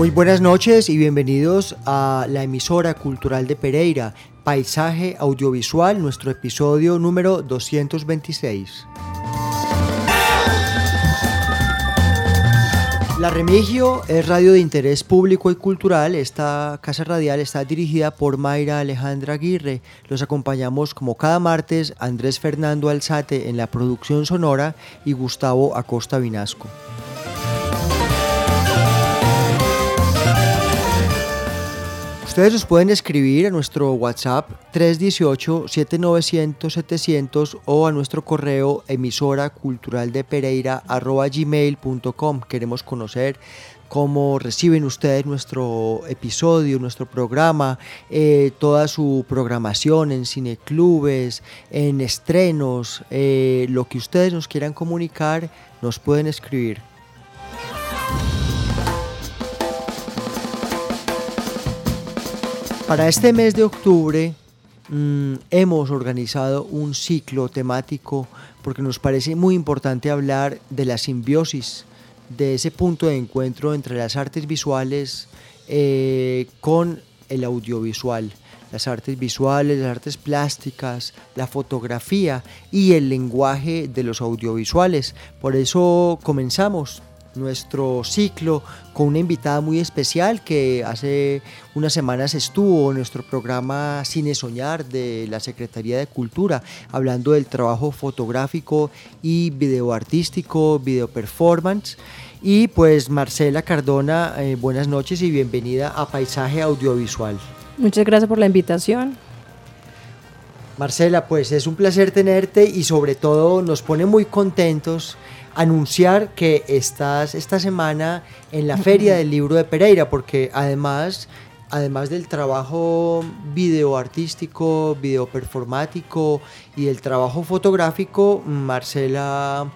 Muy buenas noches y bienvenidos a la emisora cultural de Pereira, Paisaje Audiovisual, nuestro episodio número 226. La Remigio es radio de interés público y cultural. Esta casa radial está dirigida por Mayra Alejandra Aguirre. Los acompañamos como cada martes Andrés Fernando Alzate en la producción sonora y Gustavo Acosta Vinasco. Ustedes nos pueden escribir a nuestro WhatsApp 318-7900-700 o a nuestro correo emisora cultural de Pereira gmail.com. Queremos conocer cómo reciben ustedes nuestro episodio, nuestro programa, eh, toda su programación en cineclubes, en estrenos, eh, lo que ustedes nos quieran comunicar, nos pueden escribir. Para este mes de octubre mm, hemos organizado un ciclo temático porque nos parece muy importante hablar de la simbiosis, de ese punto de encuentro entre las artes visuales eh, con el audiovisual. Las artes visuales, las artes plásticas, la fotografía y el lenguaje de los audiovisuales. Por eso comenzamos nuestro ciclo con una invitada muy especial que hace unas semanas estuvo en nuestro programa Cine Soñar de la Secretaría de Cultura, hablando del trabajo fotográfico y video artístico, video performance. Y pues Marcela Cardona, eh, buenas noches y bienvenida a Paisaje Audiovisual. Muchas gracias por la invitación. Marcela, pues es un placer tenerte y sobre todo nos pone muy contentos anunciar que estás esta semana en la Feria del Libro de Pereira, porque además, además del trabajo video artístico, video performático y el trabajo fotográfico, Marcela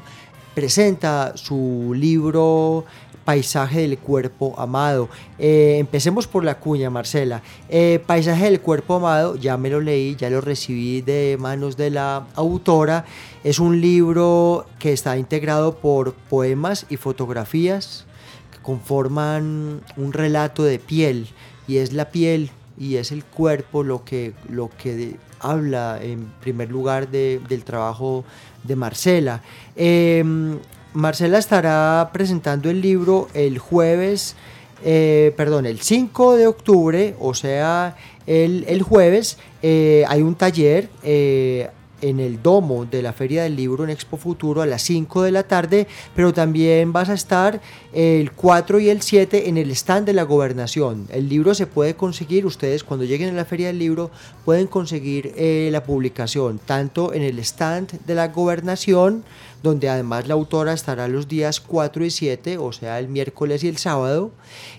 presenta su libro Paisaje del Cuerpo Amado. Eh, empecemos por la cuña, Marcela. Eh, Paisaje del Cuerpo Amado, ya me lo leí, ya lo recibí de manos de la autora. Es un libro que está integrado por poemas y fotografías que conforman un relato de piel y es la piel y es el cuerpo lo que, lo que habla en primer lugar de, del trabajo de Marcela. Em, Marcela estará presentando el libro el jueves, eh, perdón, el 5 de octubre, o sea, el, el jueves, eh, hay un taller eh, en el domo de la Feria del Libro en Expo Futuro a las 5 de la tarde, pero también vas a estar el 4 y el 7 en el stand de la gobernación. El libro se puede conseguir, ustedes cuando lleguen a la Feria del Libro pueden conseguir eh, la publicación tanto en el stand de la gobernación, donde además la autora estará los días 4 y 7, o sea, el miércoles y el sábado,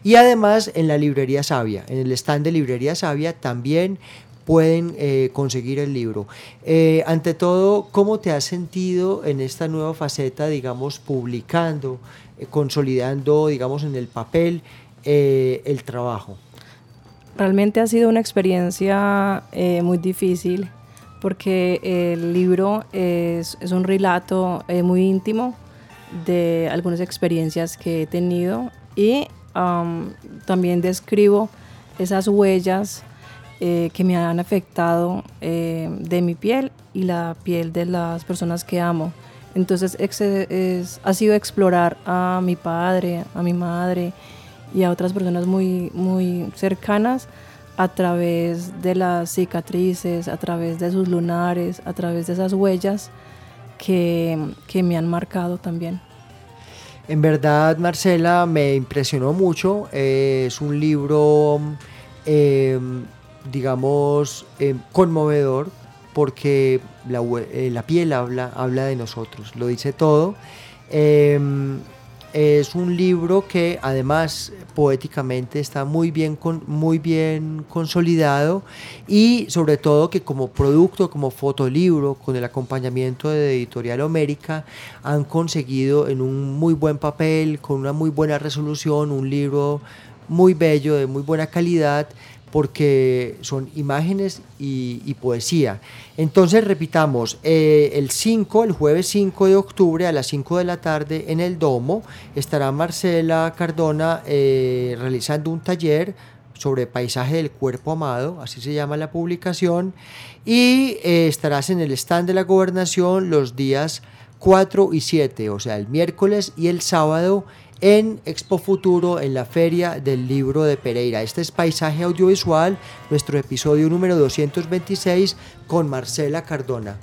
y además en la librería Sabia, en el stand de librería Sabia también pueden eh, conseguir el libro. Eh, ante todo, ¿cómo te has sentido en esta nueva faceta, digamos, publicando, eh, consolidando, digamos, en el papel eh, el trabajo? Realmente ha sido una experiencia eh, muy difícil porque el libro es, es un relato eh, muy íntimo de algunas experiencias que he tenido y am, también describo esas huellas eh, que me han afectado eh, de mi piel y la piel de las personas que amo. Entonces es, ha sido explorar a mi padre, a mi madre y a otras personas muy, muy cercanas a través de las cicatrices, a través de sus lunares, a través de esas huellas que, que me han marcado también. En verdad, Marcela, me impresionó mucho. es un libro, digamos, em, conmovedor porque la, eh, la, piel habla, habla de nosotros, lo dice todo. Em, es un libro que además poéticamente está muy bien, muy bien consolidado y sobre todo que como producto, como fotolibro, con el acompañamiento de Editorial América, han conseguido en un muy buen papel, con una muy buena resolución, un libro muy bello, de muy buena calidad, porque son imágenes y, poesía. Entonces repitamos, eh, el 5, el jueves 5 de octubre a las 5 de la tarde en el Domo estará Marcela Cardona eh, realizando un taller sobre paisaje del cuerpo amado, así se llama la publicación, y eh, estarás en el stand de la gobernación los días 4 y 7, o sea, el miércoles y el sábado en Expo Futuro en la Feria del Libro de Pereira. Este es Paisaje Audiovisual, nuestro episodio número 226 con Marcela Cardona.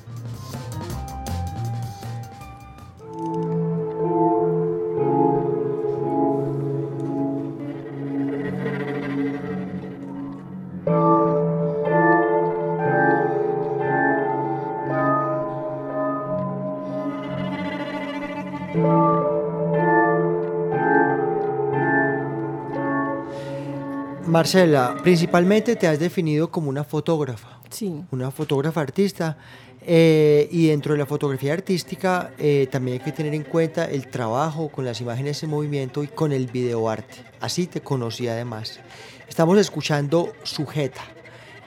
Marcela, principalmente te has definido como una fotógrafa. Sí. Una fotógrafa artista. Eh, y dentro de la fotografía artística eh, también hay que tener en cuenta el trabajo con las imágenes en movimiento y con el videoarte. Así te conocí además. Estamos escuchando Sujeta.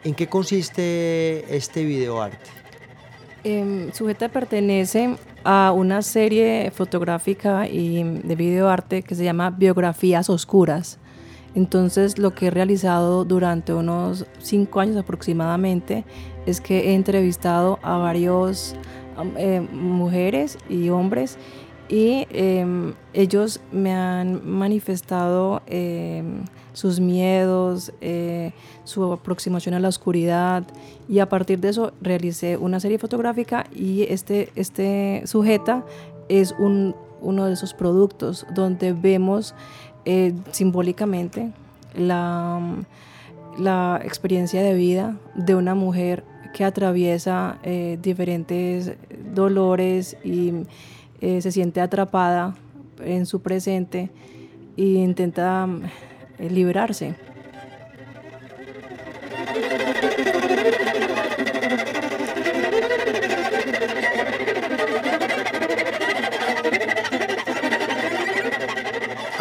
¿En qué consiste este videoarte? Eh, Sujeta pertenece a una serie fotográfica y de videoarte que se llama Biografías Oscuras. Entonces lo que he realizado durante unos cinco años aproximadamente es que he entrevistado a varios eh, mujeres y hombres y em, ellos me han manifestado em, sus miedos, eh, su aproximación a la oscuridad y a partir de eso realicé una serie fotográfica y este, este sujeta es uno de esos productos donde vemos eh, simbólicamente la, experiencia de vida de una mujer que atraviesa eh, diferentes dolores y eh, se siente atrapada en su presente e intenta liberarse.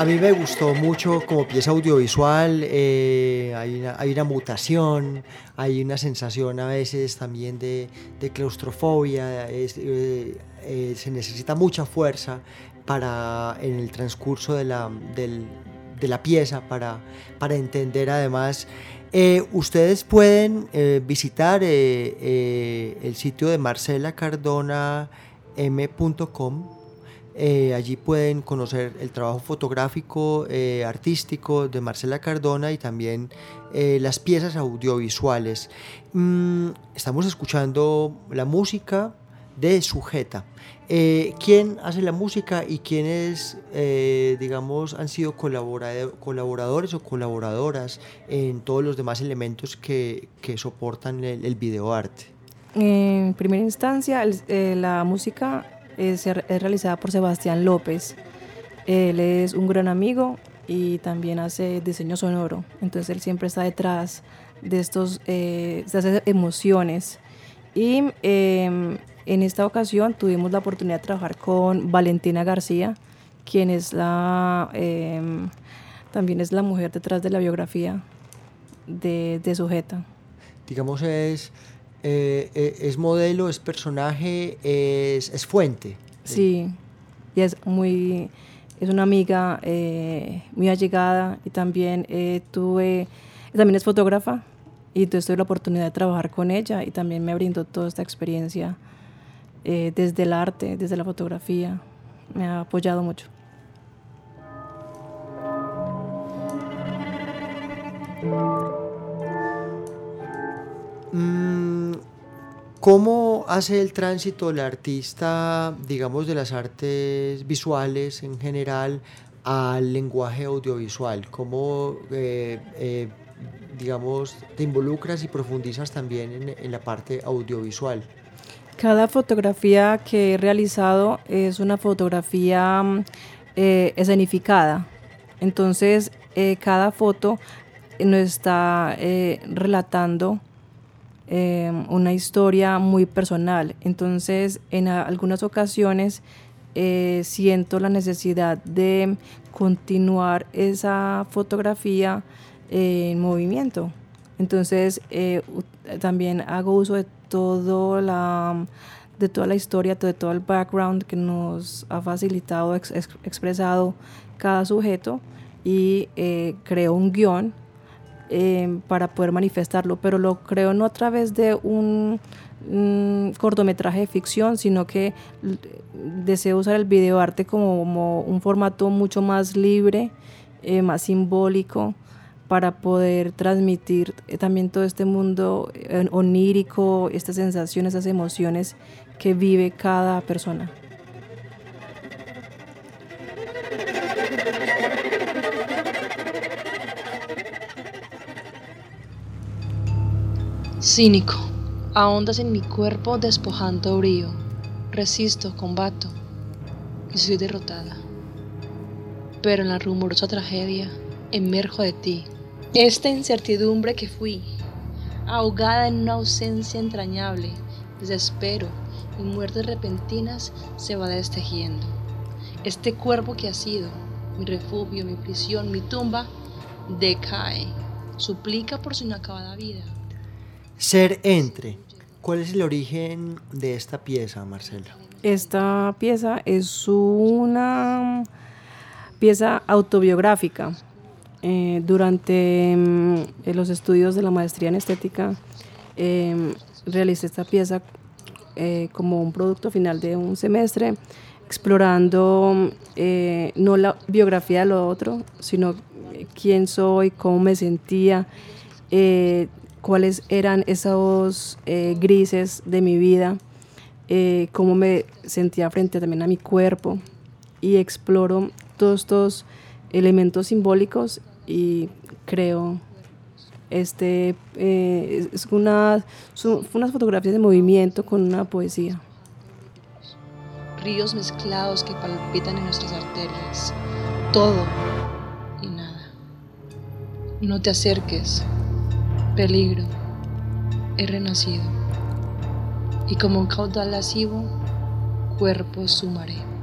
A mí me gustó mucho como pieza audiovisual, eh, hay, una, mutación, hay una sensación a veces también de, claustrofobia, eh, eh, se necesita mucha fuerza para en el transcurso de la, de la pieza para, para entender además. ustedes pueden visitar el sitio de marcelacardonam.com eh, allí pueden conocer el trabajo fotográfico, eh, artístico de Marcela Cardona y también eh, las piezas audiovisuales. Mm, estamos escuchando la música de Sujeta. ¿Quién hace la música y quiénes, digamos, han sido colaboradores o colaboradoras en todos los demás elementos que, que soportan el, el videoarte? En primera instancia, la música es, realizada por Sebastián López. Él es un gran amigo y también hace diseño sonoro. Entonces él siempre está detrás de, estos, eh, estas emociones. Y em, en esta ocasión tuvimos la oportunidad de trabajar con Valentina García, quien es la, em, también es la mujer detrás de la biografía de, de Sujeta. Digamos, es eh, eh, es modelo, es personaje, es, fuente. Sí, y es muy, es una amiga eh, muy allegada y también tuve, también es fotógrafa y entonces tuve la oportunidad de trabajar con ella y también me brindó toda esta experiencia desde el arte, desde la fotografía. Me ha apoyado mucho. Mm, ¿Cómo hace el tránsito el artista, digamos, de las artes visuales en general al lenguaje audiovisual? ¿Cómo, eh, eh, digamos, te involucras y profundizas también en, la parte audiovisual? Cada fotografía que he realizado es una fotografía mm, eh, escenificada. Entonces, cada foto nos está relatando Em, una historia muy personal. Entonces, en algunas ocasiones eh, siento la necesidad de continuar esa fotografía en movimiento. Entonces, eh, también hago uso de, todo la, de toda la historia, de todo el background que nos ha facilitado, expresado cada sujeto y eh, creo un guion Em, para poder manifestarlo, pero lo creo no a través de un, cortometraje de ficción, sino que deseo usar el videoarte como, un formato mucho más libre, eh, más simbólico, para poder transmitir eh, también todo este mundo eh, onírico, estas sensaciones, esas emociones que vive cada persona. Cínico, ahondas en mi cuerpo despojando brío. Resisto, combato y soy derrotada. Pero en la rumorosa tragedia emerjo de ti. Esta incertidumbre que fui, ahogada en una ausencia entrañable, desespero y muertes repentinas se va destejiendo. Este cuerpo que ha sido mi refugio, mi prisión, mi tumba, decae, suplica por su inacabada vida. Ser entre. ¿Cuál es el origen de esta pieza, Marcela? Esta pieza es una pieza autobiográfica. Eh, durante mm, los estudios de la maestría en estética, em, realicé esta pieza eh, como un producto final de un semestre, explorando eh, no la biografía de lo otro, sino quién soy, cómo me sentía, cuáles eran esos eh, grises de mi vida, eh, cómo me sentía frente también a mi cuerpo y exploro todos estos elementos simbólicos y creo este eh, es una, son unas fotografías de movimiento con una poesía. Ríos mezclados que palpitan en nuestras arterias. Todo y nada. No te acerques, Peligro, he renacido, y como un caudal lascivo, cuerpo sumaré.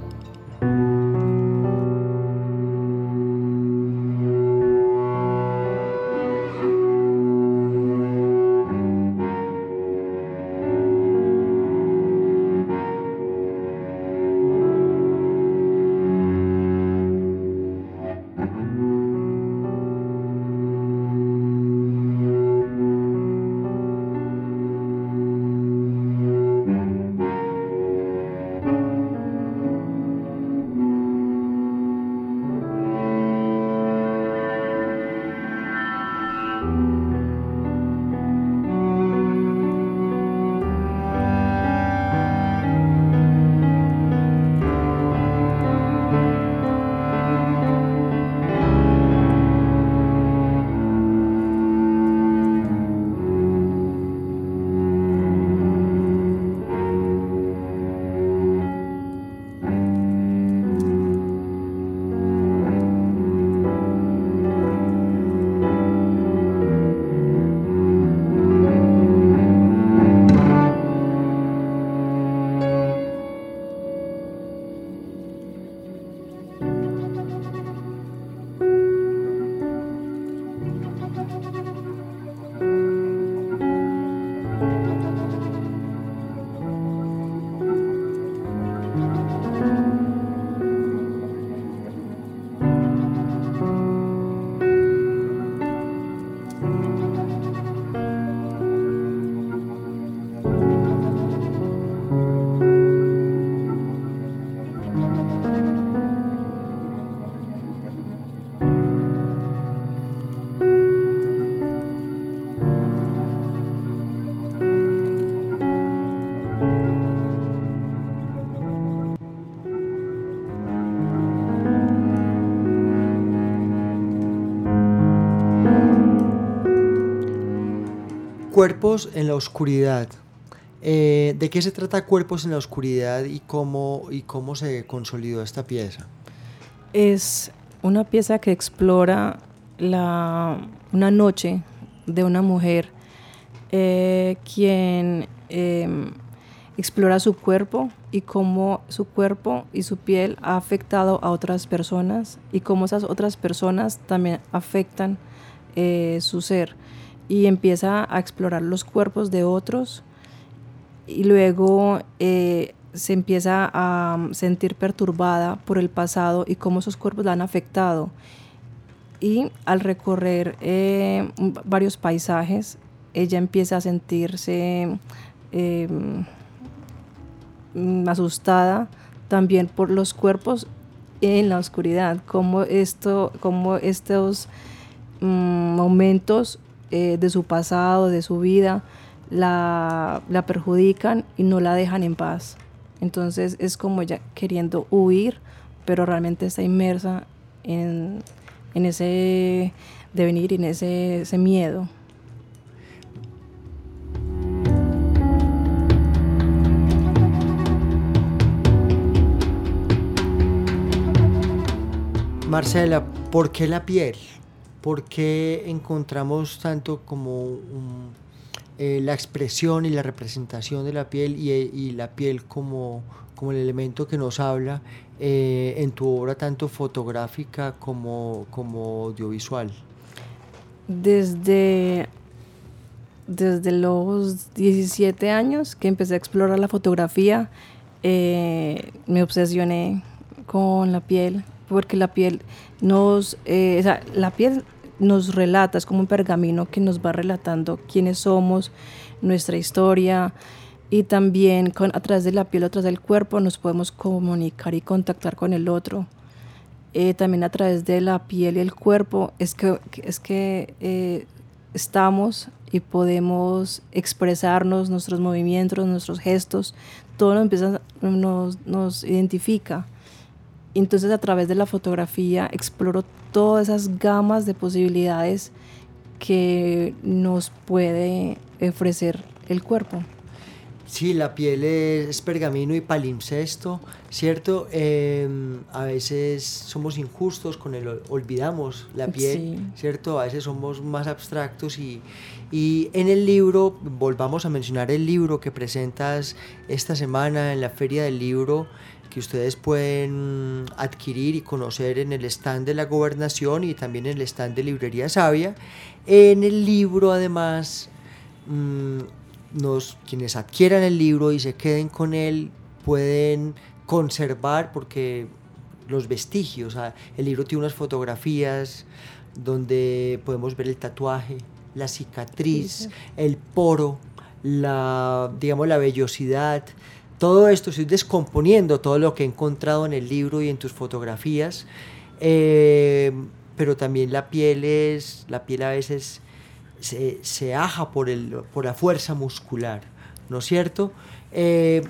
Cuerpos en la oscuridad. Eh, ¿De qué se trata Cuerpos en la oscuridad y cómo, y cómo se consolidó esta pieza? Es una pieza que explora la, una noche de una mujer eh, quien em, explora su cuerpo y cómo su cuerpo y su piel ha afectado a otras personas y cómo esas otras personas también afectan eh, su ser y empieza a explorar los cuerpos de otros y luego eh, se empieza a sentir perturbada por el pasado y cómo esos cuerpos la han afectado. Y al recorrer eh, varios paisajes, ella empieza a sentirse em, asustada también por los cuerpos en la oscuridad, como, esto, como estos mm, momentos eh, de su pasado, de su vida, la, la, perjudican y no la dejan en paz. Entonces es como ella queriendo huir, pero realmente está inmersa en, en ese devenir en ese, ese miedo. Marcela, ¿por qué la piel? ¿Por qué encontramos tanto como eh, la expresión y la representación de la piel y, la piel como, el elemento que nos habla eh, en tu obra tanto fotográfica como, como audiovisual? Desde, desde los 17 años que empecé a explorar la fotografía, eh, me obsesioné con la piel, porque la piel nos, eh, la piel nos relata, es como un pergamino que nos va relatando quiénes somos, nuestra historia y también con, a través de la piel, a través del cuerpo nos podemos comunicar y contactar con el otro. Eh, también a través de la piel y el cuerpo es que, es que eh, estamos y podemos expresarnos, nuestros movimientos, nuestros gestos, todo nos, empieza, nos, nos identifica. Entonces a través de la fotografía exploro todas esas gamas de posibilidades que nos puede ofrecer el cuerpo. Sí, la piel es pergamino y palimpsesto, ¿cierto? Em, a veces somos injustos con el, olvidamos la piel, ¿cierto? A veces somos más abstractos y, y en el libro, volvamos a mencionar el libro que presentas esta semana en la Feria del Libro, que ustedes pueden adquirir y conocer en el stand de la gobernación y también en el stand de Librería Sabia. En el libro además, mm, nos, quienes adquieran el libro y se queden con él pueden conservar porque los vestigios, el libro tiene unas fotografías donde podemos ver el tatuaje, la cicatriz, el poro, la, digamos, la vellosidad, todo esto estoy descomponiendo todo lo que he encontrado en el libro y en tus fotografías, eh, pero también la piel es, la piel a veces se, aja por, el, por la fuerza muscular, ¿no es cierto? Eh,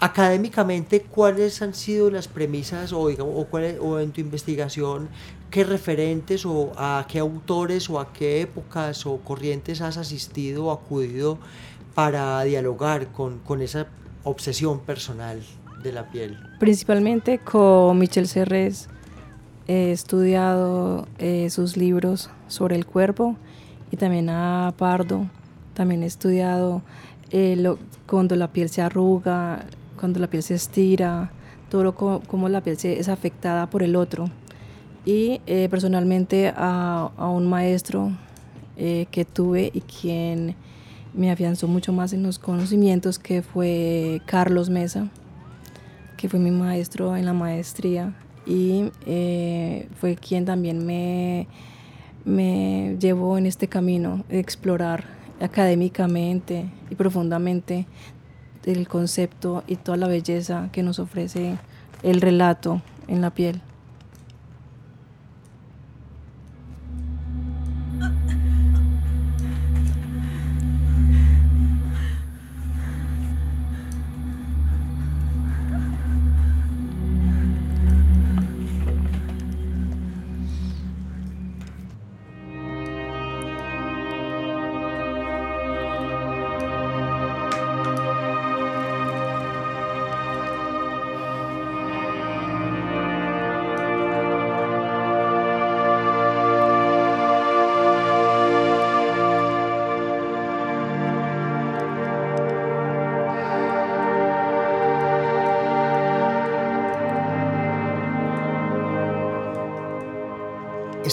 académicamente, ¿cuáles han sido las premisas o, digamos, o, o en tu investigación, qué referentes o a qué autores o a qué épocas o corrientes has asistido o acudido para dialogar con, con esa obsesión personal de la piel? Principalmente con Michel Serres he estudiado eh, sus libros sobre el cuerpo y también a Pardo. También he estudiado eh, cuando la piel se arruga, cuando la piel se estira, todo lo, cómo la piel se, es afectada por el otro. Y eh, personalmente a, un maestro que tuve y quien me afianzó mucho más en los conocimientos, que fue Carlos Mesa, que fue mi maestro en la maestría y eh, fue quien también me, me llevó en este camino de explorar académicamente y profundamente el concepto y toda la belleza que nos ofrece el relato en la piel.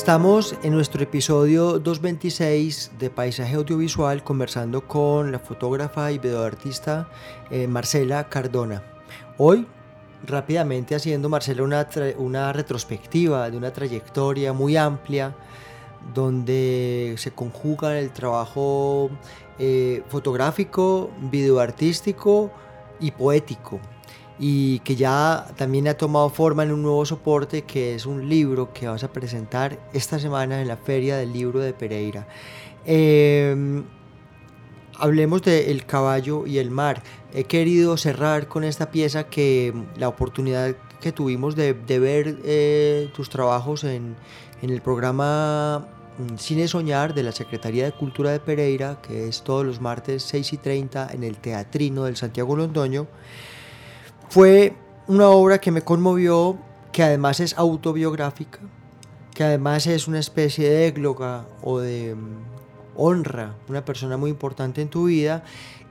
Estamos en nuestro episodio 226 de Paisaje Audiovisual conversando con la fotógrafa y videoartista eh, Marcela Cardona. Hoy, rápidamente haciendo Marcela una, una retrospectiva de una trayectoria muy amplia donde se conjuga el trabajo eh, fotográfico, videoartístico y poético y que ya también ha tomado forma en un nuevo soporte que es un libro que vas a presentar esta semana en la Feria del Libro de Pereira. Em, hablemos de El caballo y el mar. He querido cerrar con esta pieza que la oportunidad que tuvimos de, ver eh, tus trabajos en, en el programa mm, Cine Soñar de la Secretaría de Cultura de Pereira, que es todos los martes 6 y 30 en el Teatrino del Santiago Londoño. Fue una obra que me conmovió, que además es autobiográfica, que además es una especie de égloga o de mm, honra, una persona muy importante en tu vida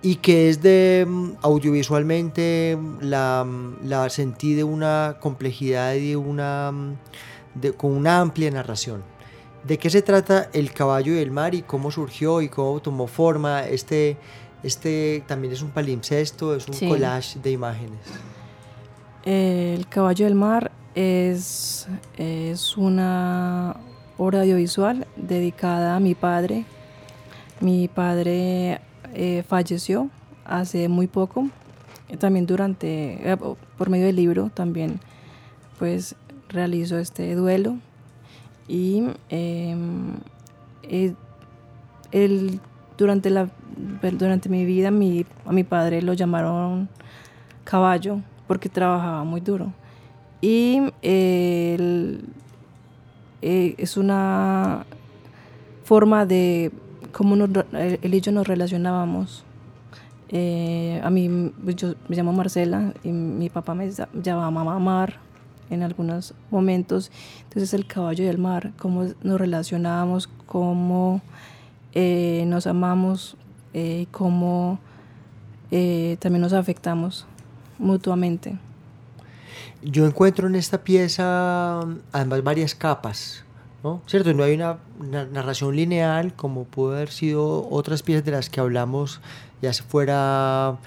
y que es de mm, audiovisualmente la, mm, la sentí de una complejidad y una con una amplia narración. ¿De qué se trata El caballo y el mar y cómo surgió y cómo tomó forma este este también es un palimpsesto, es un collage de imágenes. El caballo del mar es, es una obra audiovisual dedicada a mi padre. Mi padre eh, falleció hace muy poco, también durante, eh, por medio del libro también, pues realizó este duelo y em, eh, el durante, la, durante mi vida mi, a mi padre lo llamaron caballo porque trabajaba muy duro. Y eh, es una forma de cómo él y yo nos relacionábamos. Eh, a mí, pues, yo me llamo Marcela y mi papá me llamaba Mar en algunos momentos. Entonces el caballo y el mar, cómo nos relacionábamos, cómo eh, nos amamos eh, cómo eh, también nos afectamos mutuamente. Yo encuentro en esta pieza además varias capas, ¿no? ¿Cierto? No hay una, narración lineal como pudo haber sido otras piezas de las que hablamos, ya se fuera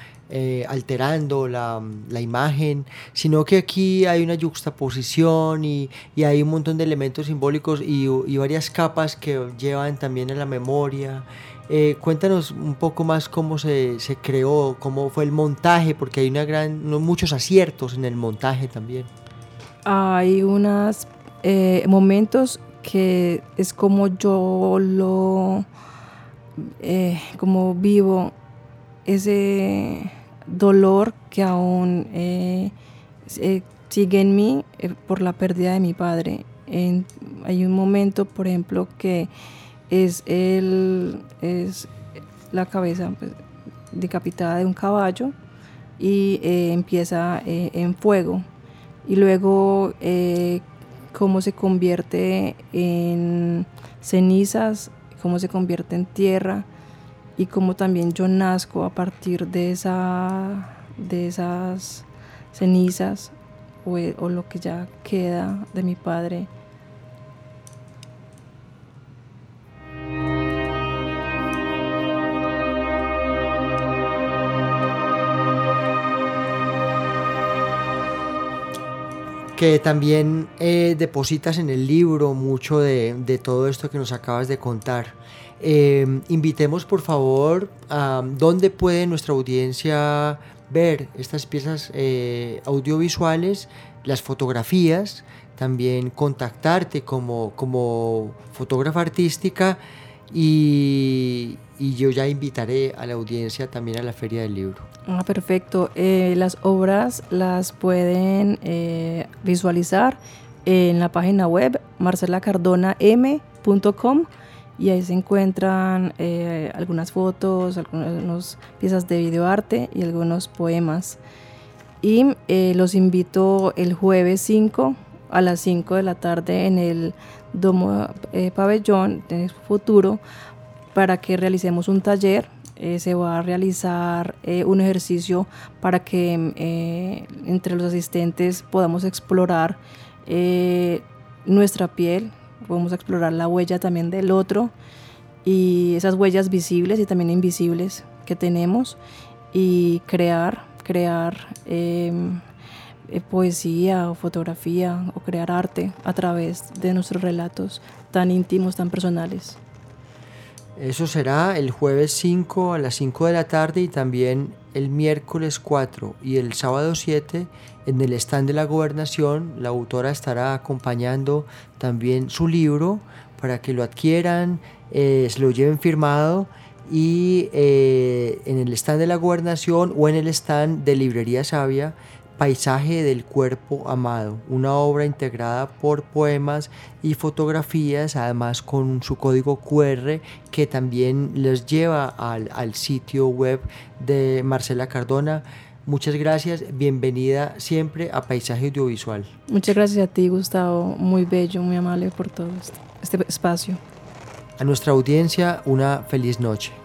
alterando la, la, imagen, sino que aquí hay una juxtaposición y, y hay un montón de elementos simbólicos y, y, varias capas que llevan también a la memoria eh, cuéntanos un poco más cómo se, creó, cómo fue el montaje, porque hay una gran, muchos aciertos en el montaje también. Hay unos eh, momentos que es como yo lo, eh, como vivo ese dolor que aún sigue en mí por la pérdida de mi padre. hay un momento, por ejemplo, que es, el, es la cabeza pues, decapitada de un caballo y eh, empieza eh, en fuego. Y luego eh, cómo se convierte en cenizas, cómo se convierte en tierra y cómo también yo nazco a partir de, esa, de esas cenizas o, o lo que ya queda de mi padre que también eh, depositas en el libro mucho de, todo esto que nos acabas de contar. Eh, invitemos por favor a dónde puede nuestra audiencia ver estas piezas eh, audiovisuales, las fotografías, también contactarte como, como fotógrafa artística y, yo ya invitaré a la audiencia también a la Feria del Libro. Ah, perfecto. Eh, las obras las pueden eh, visualizar en la página web marcelacardonam.com y ahí se encuentran eh, algunas fotos, algunas piezas de videoarte y algunos poemas. Y los invito el jueves 5 a las 5 de la tarde en el Domo Pabellón de Futuro para que realicemos un taller. Eh, se va a realizar eh, un ejercicio para que eh, entre los asistentes podamos explorar nuestra piel, podemos explorar la huella también del otro y esas huellas visibles y también invisibles que tenemos y crear, crear eh, poesía o fotografía o crear arte a través de nuestros relatos tan íntimos, tan personales. Eso será el jueves 5 a las 5 de la tarde y también el miércoles 4 y el sábado 7 en el stand de la gobernación. La autora estará acompañando también su libro para que lo adquieran, eh, se lo lleven firmado y eh, en el stand de la gobernación o en el stand de Librería Sabia Paisaje del Cuerpo Amado, una obra integrada por poemas y fotografías, además con su código QR que también les lleva al, al sitio web de Marcela Cardona. Muchas gracias, bienvenida siempre a Paisaje Audiovisual. Muchas gracias a ti, Gustavo, muy bello, muy amable por todo este espacio. A nuestra audiencia, una feliz noche.